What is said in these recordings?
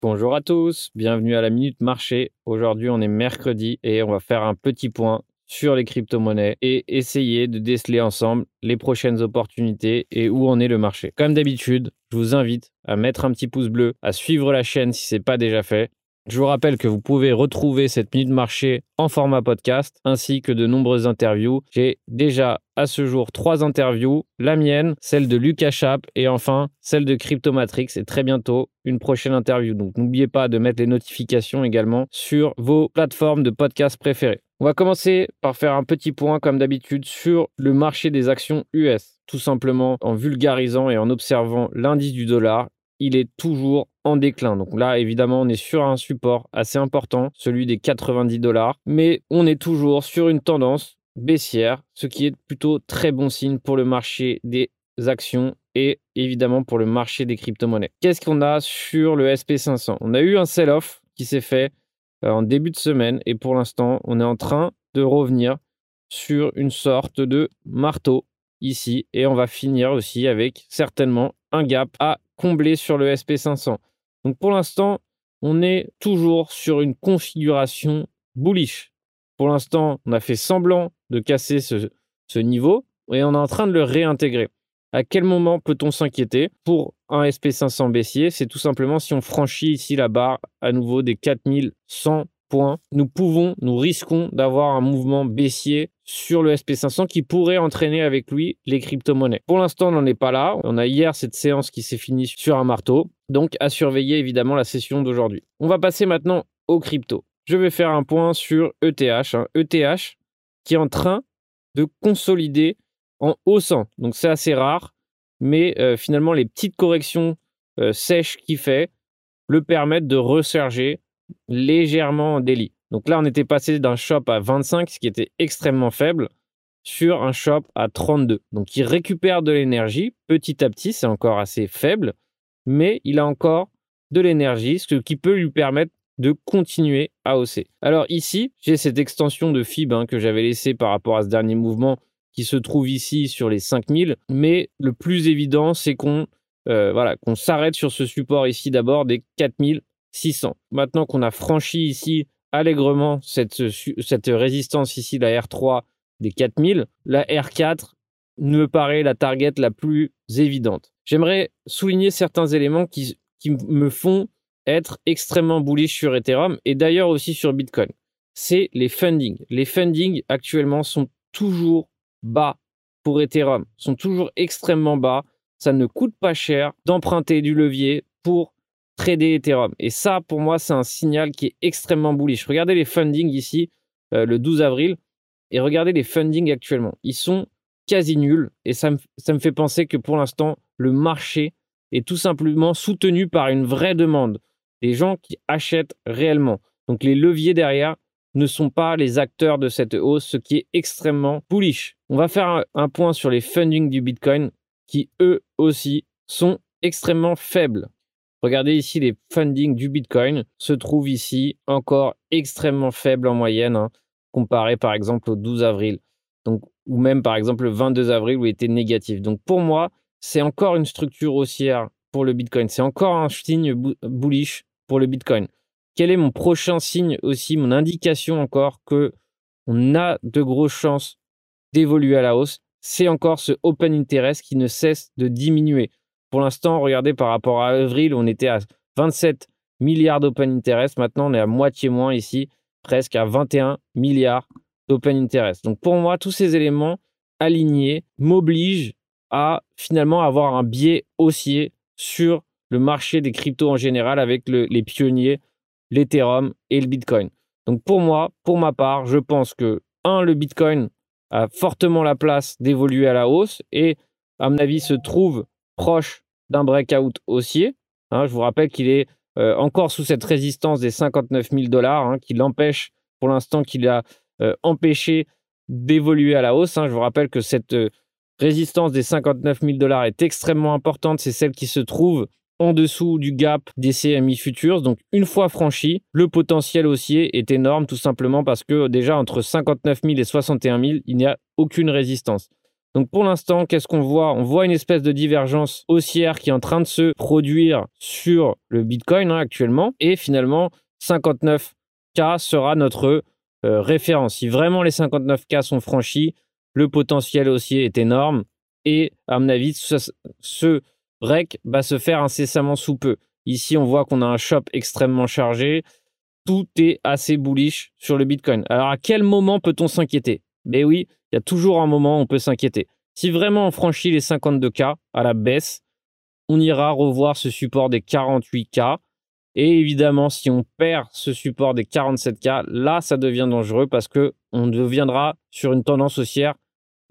Bonjour à tous, bienvenue à la Minute Marché. Aujourd'hui, on est mercredi et on va faire un petit point sur les crypto-monnaies et essayer de déceler ensemble les prochaines opportunités et où en est le marché. Comme d'habitude, je vous invite à mettre un petit pouce bleu, à suivre la chaîne si ce n'est pas déjà fait je vous rappelle que vous pouvez retrouver cette minute marché en format podcast ainsi que de nombreuses interviews. J'ai déjà à ce jour trois interviews, la mienne, celle de Lucas Chap et enfin celle de Cryptomatrix et très bientôt une prochaine interview. Donc n'oubliez pas de mettre les notifications également sur vos plateformes de podcast préférées. On va commencer par faire un petit point comme d'habitude sur le marché des actions US tout simplement en vulgarisant et en observant l'indice du dollar il est toujours en déclin. Donc là, évidemment, on est sur un support assez important, celui des 90 dollars, mais on est toujours sur une tendance baissière, ce qui est plutôt très bon signe pour le marché des actions et évidemment pour le marché des crypto-monnaies. Qu'est-ce qu'on a sur le SP500 On a eu un sell-off qui s'est fait euh, en début de semaine et pour l'instant, on est en train de revenir sur une sorte de marteau ici et on va finir aussi avec certainement un gap à combler sur le SP500. Donc pour l'instant, on est toujours sur une configuration bullish. Pour l'instant, on a fait semblant de casser ce, ce niveau et on est en train de le réintégrer. À quel moment peut-on s'inquiéter pour un SP500 baissier? C'est tout simplement si on franchit ici la barre à nouveau des 4100 points, nous pouvons, nous risquons d'avoir un mouvement baissier sur le SP500 qui pourrait entraîner avec lui les crypto-monnaies. Pour l'instant, on n'en est pas là. On a hier cette séance qui s'est finie sur un marteau. Donc, à surveiller évidemment la session d'aujourd'hui. On va passer maintenant aux crypto. Je vais faire un point sur ETH. ETH hein. e qui est en train de consolider en haussant. Donc, c'est assez rare. Mais euh, finalement, les petites corrections euh, sèches qu'il fait le permettent de resurger légèrement en délit. Donc là, on était passé d'un shop à 25, ce qui était extrêmement faible, sur un shop à 32. Donc il récupère de l'énergie petit à petit, c'est encore assez faible, mais il a encore de l'énergie, ce qui peut lui permettre de continuer à hausser. Alors ici, j'ai cette extension de FIB hein, que j'avais laissée par rapport à ce dernier mouvement qui se trouve ici sur les 5000, mais le plus évident, c'est qu'on euh, voilà, qu'on s'arrête sur ce support ici d'abord des 4000 600. Maintenant qu'on a franchi ici allègrement cette, résistance ici, la R3 des 4000, la R4 me paraît la target la plus évidente. J'aimerais souligner certains éléments qui, qui me font être extrêmement bullish sur Ethereum et d'ailleurs aussi sur Bitcoin. C'est les fundings. Les fundings actuellement sont toujours bas pour Ethereum, sont toujours extrêmement bas. Ça ne coûte pas cher d'emprunter du levier pour trader Ethereum. Et ça, pour moi, c'est un signal qui est extrêmement bullish. Regardez les fundings ici, euh, le 12 avril, et regardez les fundings actuellement. Ils sont quasi nuls, et ça me, fait penser que pour l'instant, le marché est tout simplement soutenu par une vraie demande. Des gens qui achètent réellement. Donc les leviers derrière ne sont pas les acteurs de cette hausse, ce qui est extrêmement bullish. On va faire un, un point sur les fundings du Bitcoin qui, eux aussi, sont extrêmement faibles. Regardez ici les fundings du Bitcoin se trouvent ici encore extrêmement faibles en moyenne, hein, comparé par exemple au 12 avril, donc, ou même par exemple le 22 avril où il était négatif. Donc pour moi, c'est encore une structure haussière pour le Bitcoin. C'est encore un signe bullish pour le Bitcoin. Quel est mon prochain signe aussi, mon indication encore que on a de grosses chances d'évoluer à la hausse? C'est encore ce open interest qui ne cesse de diminuer. Pour l'instant, regardez par rapport à avril, on était à 27 milliards d'open interest. Maintenant, on est à moitié moins ici, presque à 21 milliards d'open interest. Donc pour moi, tous ces éléments alignés m'obligent à finalement avoir un biais haussier sur le marché des cryptos en général avec les pionniers, l'Ethereum et le Bitcoin. Donc pour moi, pour ma part, je pense que, un, le Bitcoin a fortement la place d'évoluer à la hausse et, à mon avis, se trouve proche d'un breakout haussier. Hein, je vous rappelle qu'il est euh, encore sous cette résistance des 59 000 dollars, hein, qui l'empêche pour l'instant, qu'il a euh, empêché d'évoluer à la hausse. Hein. Je vous rappelle que cette euh, résistance des 59 000 dollars est extrêmement importante. C'est celle qui se trouve en dessous du gap des CMI futures. Donc, une fois franchi, le potentiel haussier est énorme, tout simplement parce que déjà entre 59 000 et 61 000, il n'y a aucune résistance. Donc pour l'instant, qu'est-ce qu'on voit? On voit une espèce de divergence haussière qui est en train de se produire sur le Bitcoin hein, actuellement. Et finalement, 59K sera notre euh, référence. Si vraiment les 59K sont franchis, le potentiel haussier est énorme. Et à mon avis, ce, rec va se faire incessamment sous peu. Ici, on voit qu'on a un shop extrêmement chargé. Tout est assez bullish sur le Bitcoin. Alors à quel moment peut-on s'inquiéter? Mais oui, il y a toujours un moment où on peut s'inquiéter. Si vraiment on franchit les 52K à la baisse, on ira revoir ce support des 48K. Et évidemment, si on perd ce support des 47K, là, ça devient dangereux parce que on deviendra sur une tendance haussière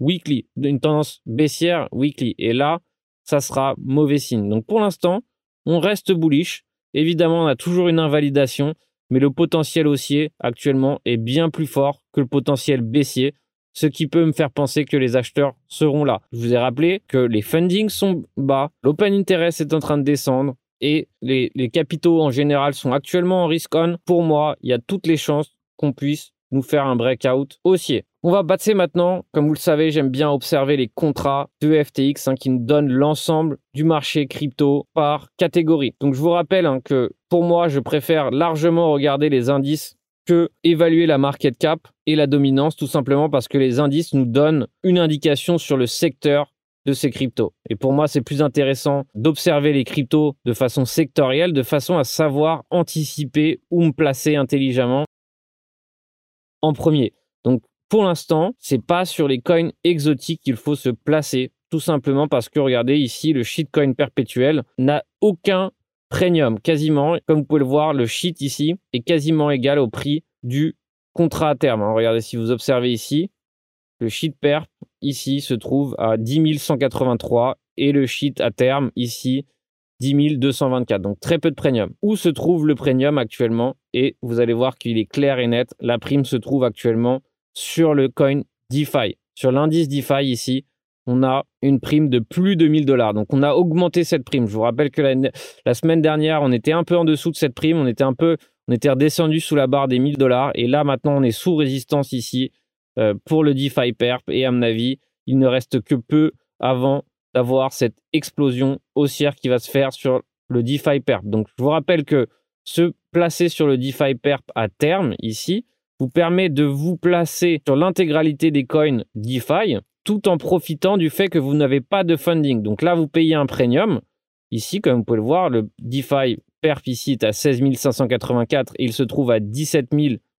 weekly, une tendance baissière weekly. Et là, ça sera mauvais signe. Donc pour l'instant, on reste bullish. Évidemment, on a toujours une invalidation, mais le potentiel haussier actuellement est bien plus fort que le potentiel baissier ce qui peut me faire penser que les acheteurs seront là. Je vous ai rappelé que les fundings sont bas, l'open interest est en train de descendre et les, capitaux en général sont actuellement en risk on. Pour moi, il y a toutes les chances qu'on puisse nous faire un breakout haussier. On va passer maintenant, comme vous le savez, j'aime bien observer les contrats de FTX hein, qui nous donnent l'ensemble du marché crypto par catégorie. Donc je vous rappelle hein, que pour moi, je préfère largement regarder les indices évaluer la market cap et la dominance, tout simplement parce que les indices nous donnent une indication sur le secteur de ces cryptos. Et pour moi, c'est plus intéressant d'observer les cryptos de façon sectorielle, de façon à savoir anticiper ou me placer intelligemment en premier. Donc, pour l'instant, c'est pas sur les coins exotiques qu'il faut se placer, tout simplement parce que regardez ici, le shitcoin perpétuel n'a aucun premium, quasiment. Comme vous pouvez le voir, le shit ici est quasiment égal au prix du contrat à terme. Hein. regardez si vous observez ici, le shit perp ici se trouve à 10 183 et le shit à terme ici 10 224. Donc très peu de premium. Où se trouve le premium actuellement? Et vous allez voir qu'il est clair et net. La prime se trouve actuellement sur le coin DeFi. Sur l'indice DeFi ici, on a une prime de plus de 1000 dollars. Donc on a augmenté cette prime. Je vous rappelle que la, semaine dernière, on était un peu en dessous de cette prime. On était un peu, on était redescendu sous la barre des 1000 dollars. Et là, maintenant, on est sous résistance ici euh, pour le DeFi Perp. Et à mon avis, il ne reste que peu avant d'avoir cette explosion haussière qui va se faire sur le DeFi Perp. Donc je vous rappelle que se placer sur le DeFi Perp à terme ici vous permet de vous placer sur l'intégralité des coins DeFi tout en profitant du fait que vous n'avez pas de funding. Donc là, vous payez un premium. Ici, comme vous pouvez le voir, le DeFi perf à 16 584 et il se trouve à 17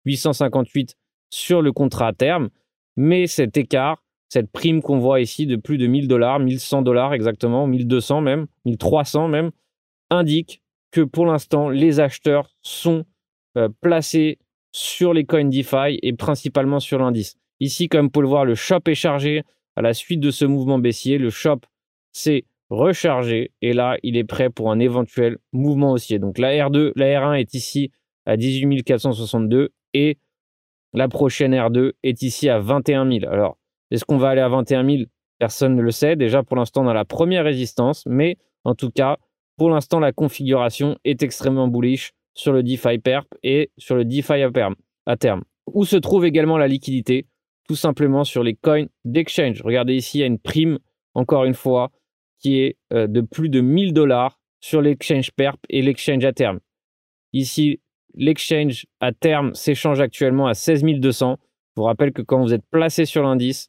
858 sur le contrat à terme. Mais cet écart, cette prime qu'on voit ici de plus de 1000 dollars, 1100 dollars exactement, 1200 même, 1300 même, indique que pour l'instant, les acheteurs sont euh, placés sur les coins DeFi et principalement sur l'indice. Ici, comme vous pouvez le voir, le shop est chargé à la suite de ce mouvement baissier, le shop s'est rechargé et là, il est prêt pour un éventuel mouvement haussier. Donc la R2, la R1 est ici à 18 462 et la prochaine R2 est ici à 21 000. Alors, est-ce qu'on va aller à 21 000 Personne ne le sait. Déjà, pour l'instant, a la première résistance, mais en tout cas, pour l'instant, la configuration est extrêmement bullish sur le DeFi perp et sur le DeFi à terme. Où se trouve également la liquidité? Tout simplement sur les coins d'exchange. Regardez ici, il y a une prime, encore une fois, qui est euh, de plus de 1000 dollars sur l'exchange perp et l'exchange à terme. Ici, l'exchange à terme s'échange actuellement à 16 200. Je vous rappelle que quand vous êtes placé sur l'indice,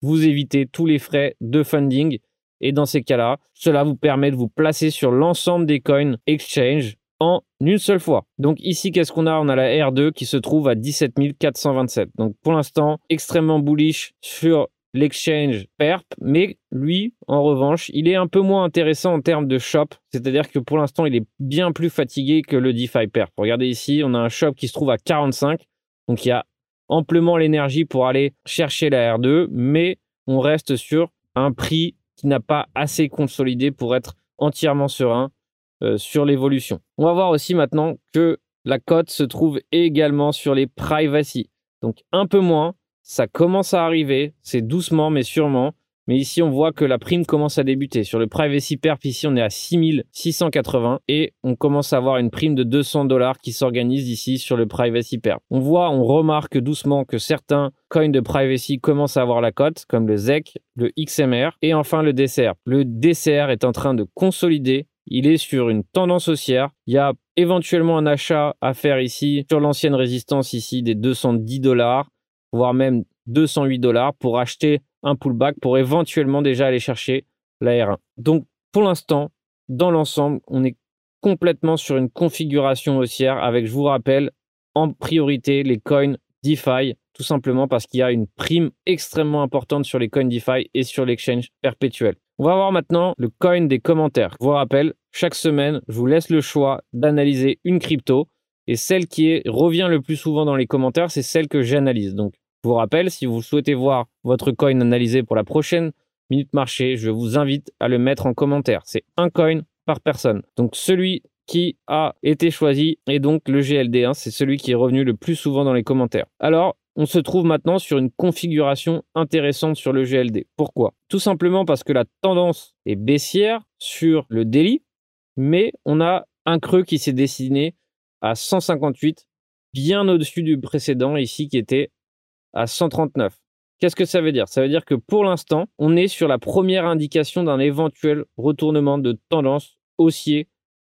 vous évitez tous les frais de funding. Et dans ces cas-là, cela vous permet de vous placer sur l'ensemble des coins exchange une seule fois. Donc ici, qu'est-ce qu'on a? On a la R2 qui se trouve à 17 427. Donc pour l'instant, extrêmement bullish sur l'exchange PERP, mais lui, en revanche, il est un peu moins intéressant en termes de shop, c'est-à-dire que pour l'instant, il est bien plus fatigué que le DeFi PERP. Regardez ici, on a un shop qui se trouve à 45, donc il y a amplement l'énergie pour aller chercher la R2, mais on reste sur un prix qui n'a pas assez consolidé pour être entièrement serein sur l'évolution. On va voir aussi maintenant que la cote se trouve également sur les privacy. Donc un peu moins, ça commence à arriver, c'est doucement mais sûrement. Mais ici, on voit que la prime commence à débuter. Sur le Privacy Perp, ici, on est à 6680 et on commence à avoir une prime de 200 dollars qui s'organise ici sur le Privacy Perp. On voit, on remarque doucement que certains coins de privacy commencent à avoir la cote, comme le ZEC, le XMR et enfin le DCR. Le DCR est en train de consolider il est sur une tendance haussière. Il y a éventuellement un achat à faire ici sur l'ancienne résistance ici des 210 dollars, voire même 208 dollars pour acheter un pullback pour éventuellement déjà aller chercher la R1. Donc pour l'instant, dans l'ensemble, on est complètement sur une configuration haussière avec, je vous rappelle, en priorité les coins DeFi, tout simplement parce qu'il y a une prime extrêmement importante sur les coins DeFi et sur l'exchange perpétuel. On va voir maintenant le coin des commentaires. Je vous rappelle, chaque semaine, je vous laisse le choix d'analyser une crypto et celle qui revient le plus souvent dans les commentaires, c'est celle que j'analyse. Donc je vous rappelle, si vous souhaitez voir votre coin analysé pour la prochaine minute marché, je vous invite à le mettre en commentaire. C'est un coin par personne. Donc celui qui a été choisi est donc le GLD. 1 c'est celui qui est revenu le plus souvent dans les commentaires. Alors, on se trouve maintenant sur une configuration intéressante sur le GLD. Pourquoi? Tout simplement parce que la tendance est baissière sur le daily, mais on a un creux qui s'est dessiné à 158, bien au-dessus du précédent ici qui était à 139. Qu'est-ce que ça veut dire? Ça veut dire que pour l'instant, on est sur la première indication d'un éventuel retournement de tendance haussier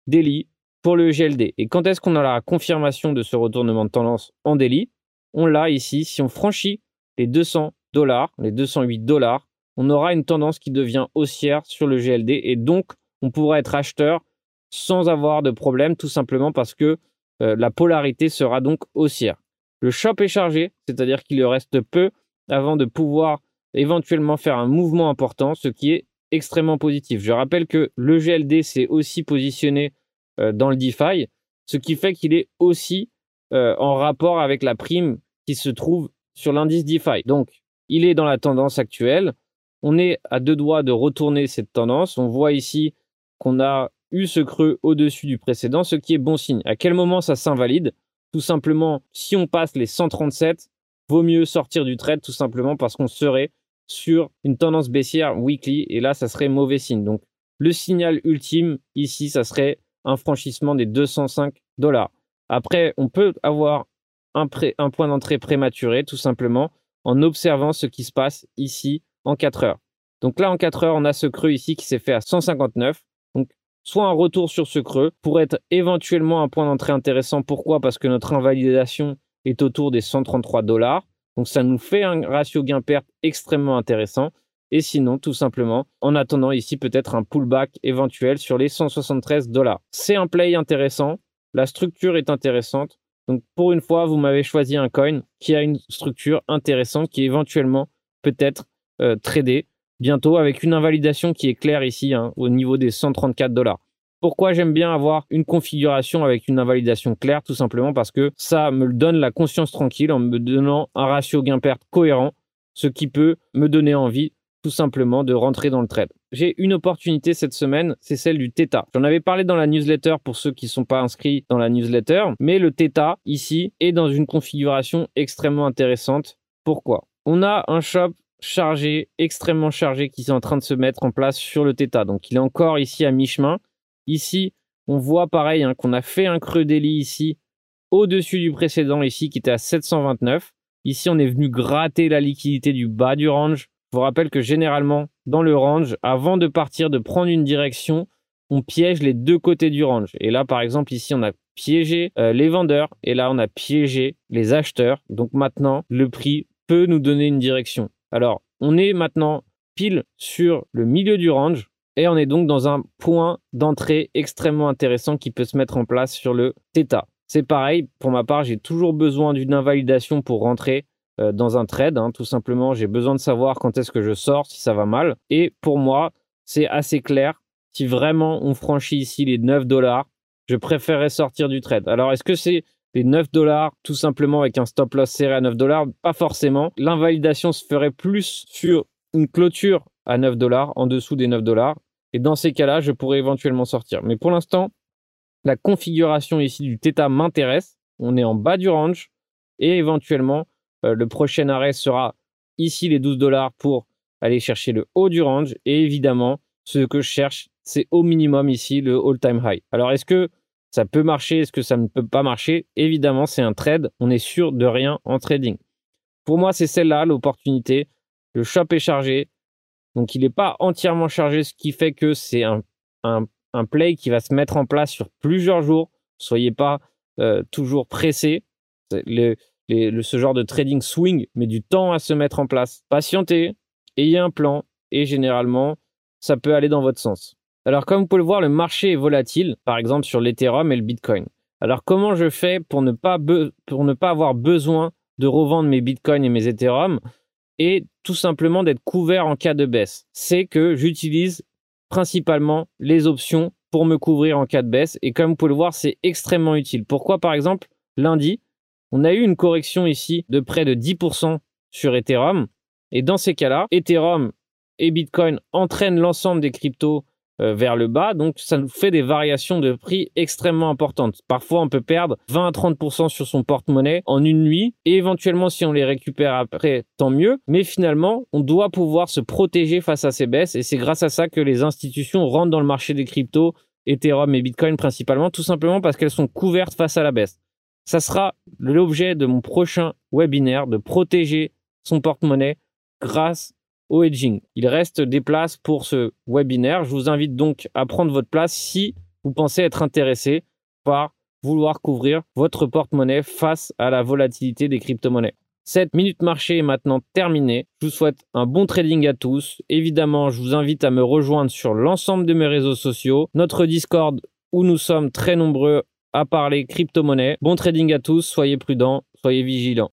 daily pour le GLD. Et quand est-ce qu'on a la confirmation de ce retournement de tendance en daily On l'a ici. Si on franchit les 200 dollars, les 208 dollars, on aura une tendance qui devient haussière sur le GLD et donc on pourra être acheteur sans avoir de problème, tout simplement parce que euh, la polarité sera donc haussière. Le shop est chargé, c'est-à-dire qu'il reste peu avant de pouvoir éventuellement faire un mouvement important, ce qui est extrêmement positif. Je rappelle que le GLD s'est aussi positionné euh, dans le DeFi, ce qui fait qu'il est aussi euh, en rapport avec la prime qui se trouve sur l'indice DeFi. Donc, il est dans la tendance actuelle. On est à deux doigts de retourner cette tendance. On voit ici qu'on a eu ce creux au-dessus du précédent, ce qui est bon signe. À quel moment ça s'invalide? Tout simplement, si on passe les 137, vaut mieux sortir du trade tout simplement parce qu'on serait sur une tendance baissière weekly et là, ça serait mauvais signe. Donc, le signal ultime ici, ça serait un franchissement des 205 dollars. Après, on peut avoir un, un point d'entrée prématuré tout simplement en observant ce qui se passe ici en 4 heures. Donc là, en 4 heures, on a ce creux ici qui s'est fait à 159 soit un retour sur ce creux pour être éventuellement un point d'entrée intéressant. Pourquoi? Parce que notre invalidation est autour des 133 dollars. Donc ça nous fait un ratio gain-perte extrêmement intéressant. Et sinon, tout simplement, en attendant ici peut-être un pullback éventuel sur les 173 dollars. C'est un play intéressant. La structure est intéressante. Donc pour une fois, vous m'avez choisi un coin qui a une structure intéressante qui éventuellement peut être euh, tradé bientôt avec une invalidation qui est claire ici hein, au niveau des 134 dollars. Pourquoi j'aime bien avoir une configuration avec une invalidation claire? Tout simplement parce que ça me donne la conscience tranquille en me donnant un ratio gain-perte cohérent, ce qui peut me donner envie tout simplement de rentrer dans le trade. J'ai une opportunité cette semaine, c'est celle du Theta. J'en avais parlé dans la newsletter pour ceux qui ne sont pas inscrits dans la newsletter, mais le Theta ici est dans une configuration extrêmement intéressante. Pourquoi? On a un shop chargé, extrêmement chargé, qui est en train de se mettre en place sur le Theta. Donc il est encore ici à mi-chemin. Ici, on voit pareil hein, qu'on a fait un creux d'Eli ici, au-dessus du précédent ici, qui était à 729. Ici, on est venu gratter la liquidité du bas du range. Je vous rappelle que généralement, dans le range, avant de partir, de prendre une direction, on piège les deux côtés du range. Et là, par exemple, ici, on a piégé euh, les vendeurs et là, on a piégé les acheteurs. Donc maintenant, le prix peut nous donner une direction. Alors, on est maintenant pile sur le milieu du range et on est donc dans un point d'entrée extrêmement intéressant qui peut se mettre en place sur le θ. C'est pareil, pour ma part, j'ai toujours besoin d'une invalidation pour rentrer euh, dans un trade. Hein. Tout simplement, j'ai besoin de savoir quand est-ce que je sors, si ça va mal. Et pour moi, c'est assez clair. Si vraiment on franchit ici les 9 dollars, je préférerais sortir du trade. Alors, est-ce que c'est les 9 dollars tout simplement avec un stop loss serré à 9 dollars Pas forcément. L'invalidation se ferait plus sur une clôture à 9 dollars, en dessous des 9 dollars. Et dans ces cas-là, je pourrais éventuellement sortir. Mais pour l'instant, la configuration ici du Theta m'intéresse. On est en bas du range et éventuellement, euh, le prochain arrêt sera ici les 12 dollars pour aller chercher le haut du range et évidemment, ce que je cherche, c'est au minimum ici le all-time high. Alors, est-ce que ça peut marcher Est-ce que ça ne peut pas marcher? Évidemment, c'est un trade. On est sûr de rien en trading. Pour moi, c'est celle-là l'opportunité. Le shop est chargé. Donc, il n'est pas entièrement chargé, ce qui fait que c'est un, play qui va se mettre en place sur plusieurs jours. Soyez pas euh, toujours pressé. Ce genre de trading swing met du temps à se mettre en place. Patientez, ayez un plan et généralement, ça peut aller dans votre sens. Alors, comme vous pouvez le voir, le marché est volatile, par exemple sur l'Ethereum et le Bitcoin. Alors, comment je fais pour ne pas, avoir besoin de revendre mes Bitcoins et mes Ethereum et tout simplement d'être couvert en cas de baisse? C'est que j'utilise principalement les options pour me couvrir en cas de baisse. Et comme vous pouvez le voir, c'est extrêmement utile. Pourquoi, par exemple, lundi, on a eu une correction ici de près de 10% sur Ethereum. Et dans ces cas-là, Ethereum et Bitcoin entraînent l'ensemble des cryptos vers le bas. Donc, ça nous fait des variations de prix extrêmement importantes. Parfois, on peut perdre 20 à 30% sur son porte-monnaie en une nuit. Et éventuellement, si on les récupère après, tant mieux. Mais finalement, on doit pouvoir se protéger face à ces baisses. Et c'est grâce à ça que les institutions rentrent dans le marché des cryptos, Ethereum et Bitcoin principalement, tout simplement parce qu'elles sont couvertes face à la baisse. Ça sera l'objet de mon prochain webinaire de protéger son porte-monnaie grâce Il reste des places pour ce webinaire. Je vous invite donc à prendre votre place si vous pensez être intéressé par vouloir couvrir votre porte-monnaie face à la volatilité des crypto-monnaies. Cette minute marché est maintenant terminée. Je vous souhaite un bon trading à tous. Évidemment, je vous invite à me rejoindre sur l'ensemble de mes réseaux sociaux, notre Discord où nous sommes très nombreux à parler crypto-monnaie. Bon trading à tous, soyez prudents, soyez vigilants.